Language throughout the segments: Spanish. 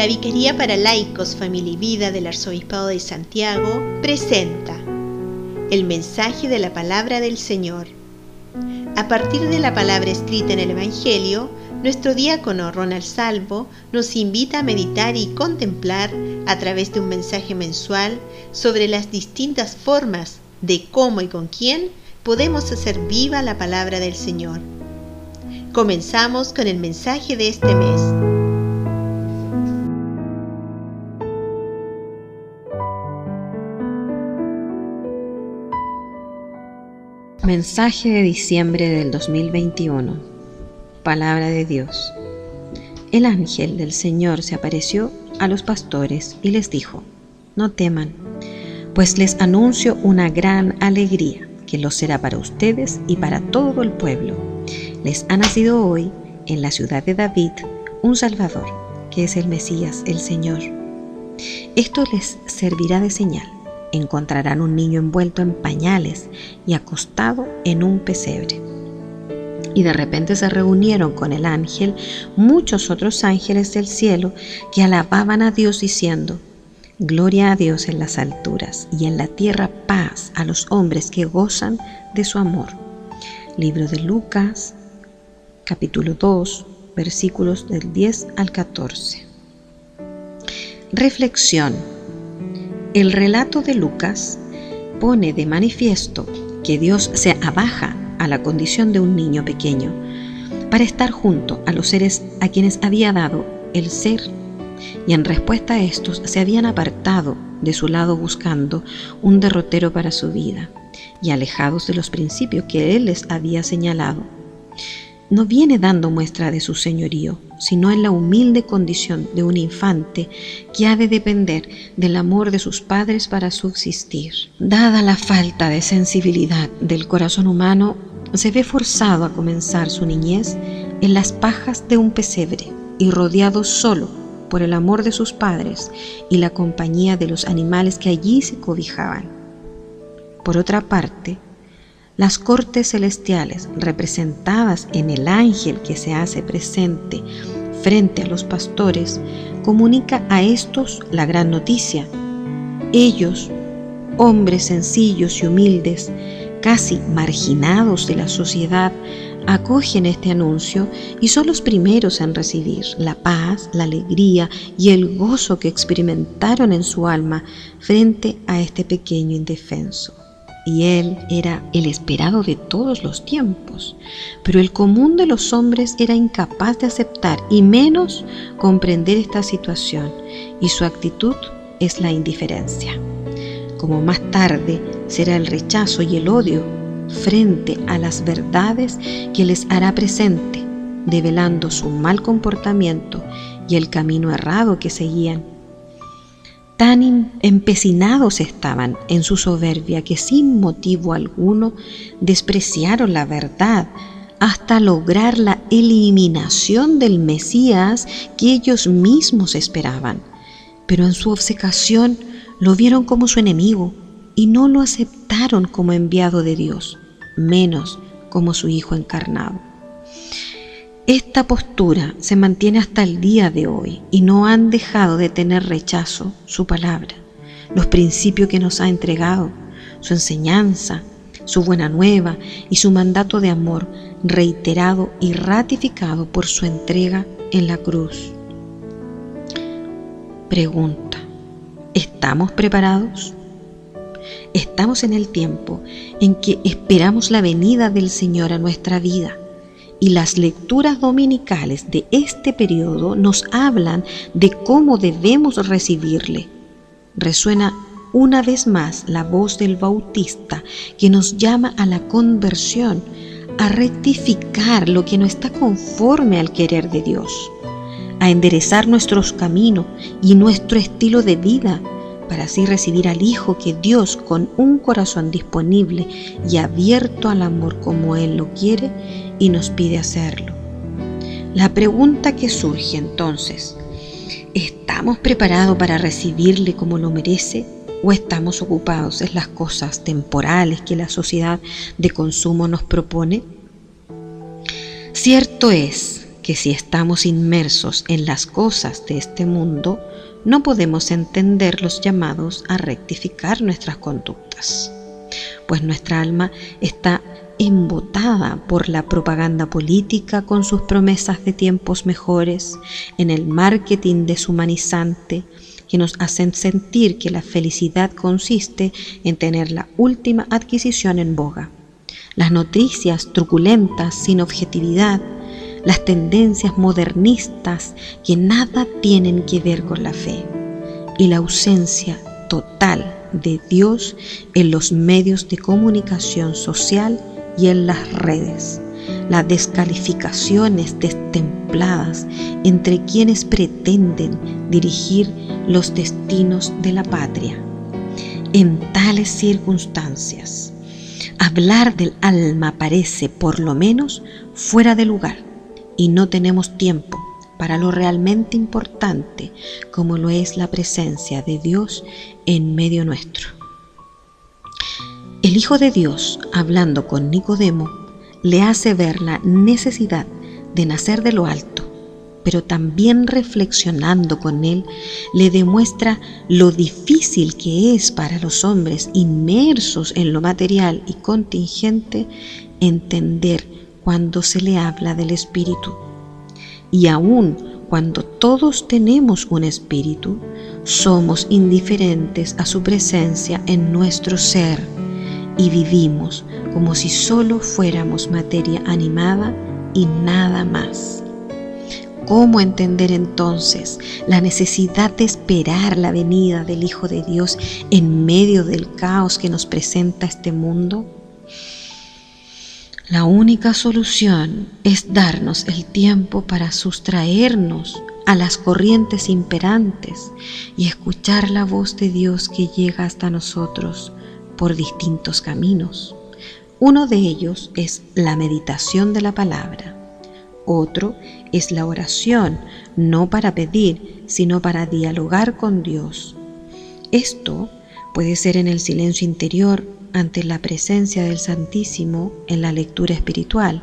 La Vicaría para Laicos, Familia y Vida del Arzobispado de Santiago presenta el mensaje de la palabra del Señor. A partir de la palabra escrita en el Evangelio, nuestro diácono Ronald Salvo nos invita a meditar y contemplar a través de un mensaje mensual sobre las distintas formas de cómo y con quién podemos hacer viva la palabra del Señor. Comenzamos con el mensaje de este mes. Mensaje de diciembre del 2021 Palabra de Dios. El ángel del Señor se apareció a los pastores y les dijo, no teman, pues les anuncio una gran alegría que lo será para ustedes y para todo el pueblo. Les ha nacido hoy en la ciudad de David un Salvador, que es el Mesías, el Señor. Esto les servirá de señal. Encontrarán un niño envuelto en pañales y acostado en un pesebre. Y de repente se reunieron con el ángel muchos otros ángeles del cielo que alababan a Dios diciendo, Gloria a Dios en las alturas y en la tierra paz a los hombres que gozan de su amor. Libro de Lucas, capítulo 2, versículos del 10 al 14. Reflexión. El relato de Lucas pone de manifiesto que Dios se abaja a la condición de un niño pequeño, para estar junto a los seres a quienes había dado el ser, y en respuesta a estos se habían apartado de su lado buscando un derrotero para su vida, y alejados de los principios que él les había señalado. No viene dando muestra de su señorío, sino en la humilde condición de un infante que ha de depender del amor de sus padres para subsistir. Dada la falta de sensibilidad del corazón humano, se ve forzado a comenzar su niñez en las pajas de un pesebre y rodeado solo por el amor de sus padres y la compañía de los animales que allí se cobijaban. Por otra parte, las cortes celestiales representadas en el ángel que se hace presente frente a los pastores comunica a estos la gran noticia. Ellos, hombres sencillos y humildes, casi marginados de la sociedad, acogen este anuncio y son los primeros en recibir la paz, la alegría y el gozo que experimentaron en su alma frente a este pequeño indefenso. Y él era el esperado de todos los tiempos, pero el común de los hombres era incapaz de aceptar y menos comprender esta situación, y su actitud es la indiferencia como más tarde será el rechazo y el odio frente a las verdades que les hará presente, develando su mal comportamiento y el camino errado que seguían. Tan empecinados estaban en su soberbia que sin motivo alguno despreciaron la verdad hasta lograr la eliminación del Mesías que ellos mismos esperaban. Pero en su obcecación lo vieron como su enemigo y no lo aceptaron como enviado de Dios, menos como su Hijo encarnado. Esta postura se mantiene hasta el día de hoy y no han dejado de tener rechazo su palabra, los principios que nos ha entregado, su enseñanza, su buena nueva y su mandato de amor reiterado y ratificado por su entrega en la cruz. Pregunta. ¿Estamos preparados? Estamos en el tiempo en que esperamos la venida del Señor a nuestra vida y las lecturas dominicales de este periodo nos hablan de cómo debemos recibirle. Resuena una vez más la voz del Bautista que nos llama a la conversión, a rectificar lo que no está conforme al querer de Dios a enderezar nuestros caminos y nuestro estilo de vida para así recibir al Hijo que Dios con un corazón disponible y abierto al amor como Él lo quiere y nos pide hacerlo. La pregunta que surge entonces, ¿estamos preparados para recibirle como lo merece o estamos ocupados en las cosas temporales que la sociedad de consumo nos propone? Cierto es que si estamos inmersos en las cosas de este mundo, no podemos entender los llamados a rectificar nuestras conductas, pues nuestra alma está embotada por la propaganda política con sus promesas de tiempos mejores, en el marketing deshumanizante que nos hacen sentir que la felicidad consiste en tener la última adquisición en boga. Las noticias truculentas sin objetividad, las tendencias modernistas que nada tienen que ver con la fe y la ausencia total de Dios en los medios de comunicación social y en las redes, las descalificaciones destempladas entre quienes pretenden dirigir los destinos de la patria. En tales circunstancias, hablar del alma parece por lo menos fuera de lugar y no tenemos tiempo para lo realmente importante como lo es la presencia de Dios en medio nuestro. El Hijo de Dios, hablando con Nicodemo, le hace ver la necesidad de nacer de lo alto, pero también reflexionando con él, le demuestra lo difícil que es para los hombres inmersos en lo material y contingente entender cuando se le habla del Espíritu. Y aun cuando todos tenemos un Espíritu, somos indiferentes a su presencia en nuestro ser y vivimos como si solo fuéramos materia animada y nada más. ¿Cómo entender entonces la necesidad de esperar la venida del Hijo de Dios en medio del caos que nos presenta este mundo? La única solución es darnos el tiempo para sustraernos a las corrientes imperantes y escuchar la voz de Dios que llega hasta nosotros por distintos caminos. Uno de ellos es la meditación de la palabra. Otro es la oración, no para pedir, sino para dialogar con Dios. Esto puede ser en el silencio interior ante la presencia del Santísimo en la lectura espiritual.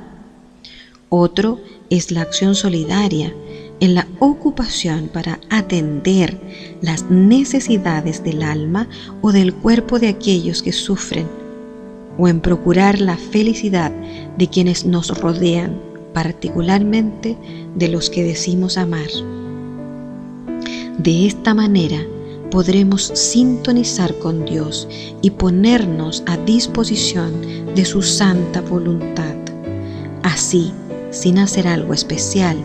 Otro es la acción solidaria, en la ocupación para atender las necesidades del alma o del cuerpo de aquellos que sufren, o en procurar la felicidad de quienes nos rodean, particularmente de los que decimos amar. De esta manera podremos sintonizar con Dios y ponernos a disposición de su santa voluntad. Así, sin hacer algo especial,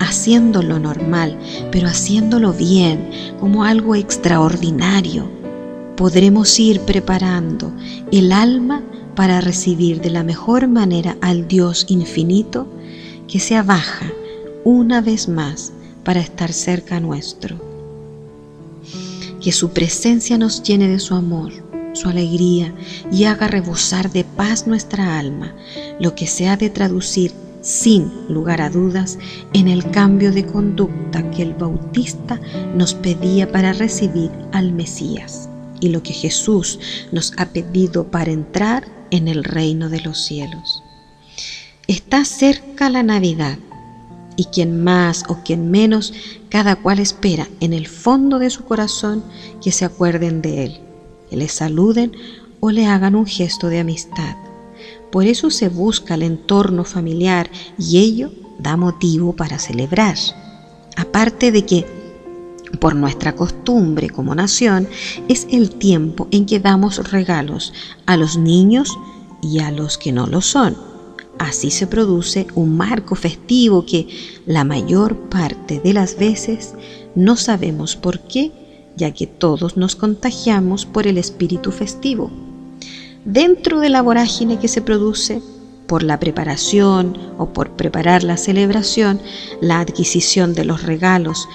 haciéndolo normal, pero haciéndolo bien, como algo extraordinario, podremos ir preparando el alma para recibir de la mejor manera al Dios infinito que se abaja una vez más para estar cerca nuestro. Que su presencia nos llene de su amor, su alegría y haga rebosar de paz nuestra alma, lo que se ha de traducir sin lugar a dudas, en el cambio de conducta que el Bautista nos pedía para recibir al Mesías y lo que Jesús nos ha pedido para entrar en el reino de los cielos. Está cerca la Navidad y quien más o quien menos, cada cual espera en el fondo de su corazón que se acuerden de Él, que le saluden o le hagan un gesto de amistad por eso se busca el entorno familiar y ello da motivo para celebrar. Aparte de que, por nuestra costumbre como nación, es el tiempo en que damos regalos a los niños y a los que no lo son. Así se produce un marco festivo que la mayor parte de las veces no sabemos por qué, ya que todos nos contagiamos por el espíritu festivo dentro de la vorágine que se produce por la preparación o por preparar la celebración, la adquisición de los regalos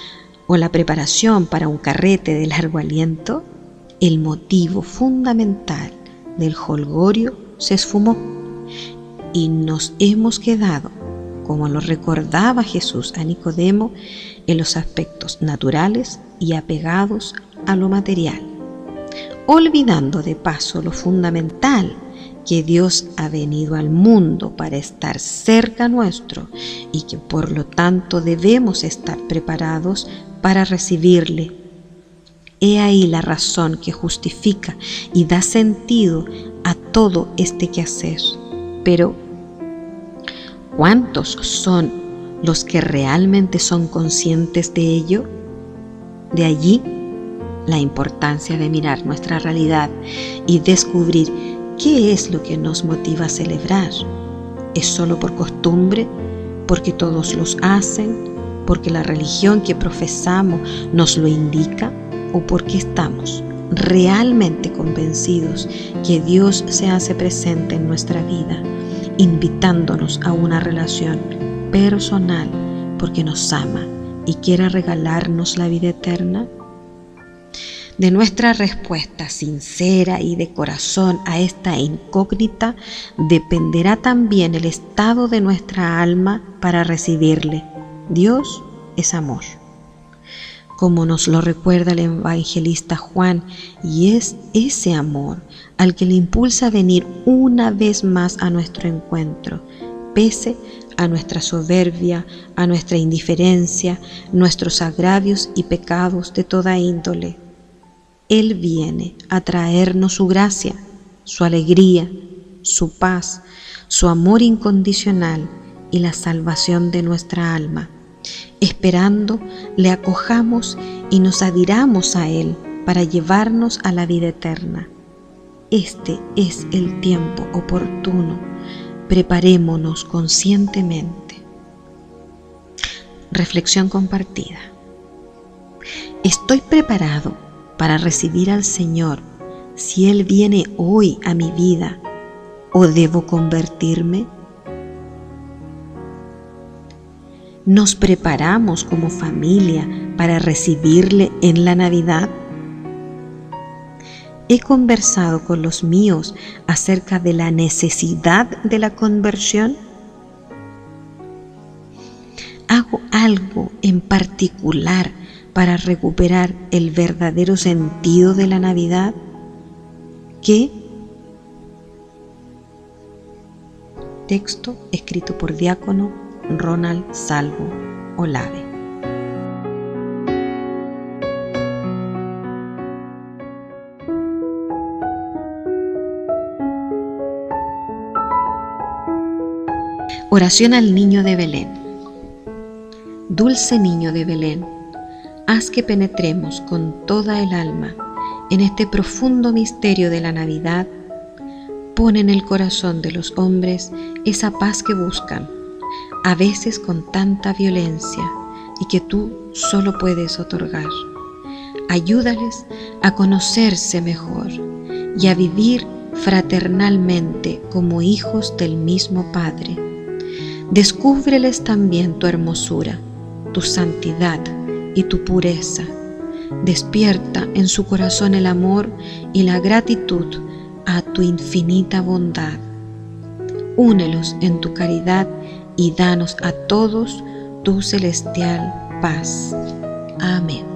o la preparación para un carrete de largo aliento, el motivo fundamental del holgorio se esfumó y nos hemos quedado, como lo recordaba Jesús a Nicodemo, en los aspectos naturales y apegados a lo material olvidando de paso lo fundamental, que Dios ha venido al mundo para estar cerca nuestro y que por lo tanto debemos estar preparados para recibirle. He ahí la razón que justifica y da sentido a todo este quehacer. Pero, ¿cuántos son los que realmente son conscientes de ello? De allí la importancia de mirar nuestra realidad y descubrir qué es lo que nos motiva a celebrar. ¿Es solo por costumbre? ¿Porque todos los hacen? ¿Porque la religión que profesamos nos lo indica? ¿O porque estamos realmente convencidos que Dios se hace presente en nuestra vida, invitándonos a una relación personal porque nos ama y quiere regalarnos la vida eterna? De nuestra respuesta sincera y de corazón a esta incógnita dependerá también el estado de nuestra alma para recibirle. Dios es amor. Como nos lo recuerda el evangelista Juan, y es ese amor al que le impulsa a venir una vez más a nuestro encuentro, pese a nuestra soberbia, a nuestra indiferencia, nuestros agravios y pecados de toda índole. Él viene a traernos su gracia, su alegría, su paz, su amor incondicional y la salvación de nuestra alma. Esperando le acojamos y nos adhiramos a Él para llevarnos a la vida eterna. Este es el tiempo oportuno. Preparémonos conscientemente. Reflexión compartida. Estoy preparado para recibir al Señor si Él viene hoy a mi vida o debo convertirme? ¿Nos preparamos como familia para recibirle en la Navidad? He conversado con los míos acerca de la necesidad de la conversión. ¿Hago algo en particular para recuperar el verdadero sentido de la Navidad? ¿Qué? Texto escrito por diácono Ronald Salvo Olave. Oración al niño de Belén. Dulce niño de Belén haz que penetremos con toda el alma en este profundo misterio de la Navidad. Pon en el corazón de los hombres esa paz que buscan, a veces con tanta violencia y que tú solo puedes otorgar. Ayúdales a conocerse mejor y a vivir fraternalmente como hijos del mismo Padre. Descúbreles también tu hermosura, tu santidad, y tu pureza. Despierta en su corazón el amor y la gratitud a tu infinita bondad. Únelos en tu caridad y danos a todos tu celestial paz. Amén.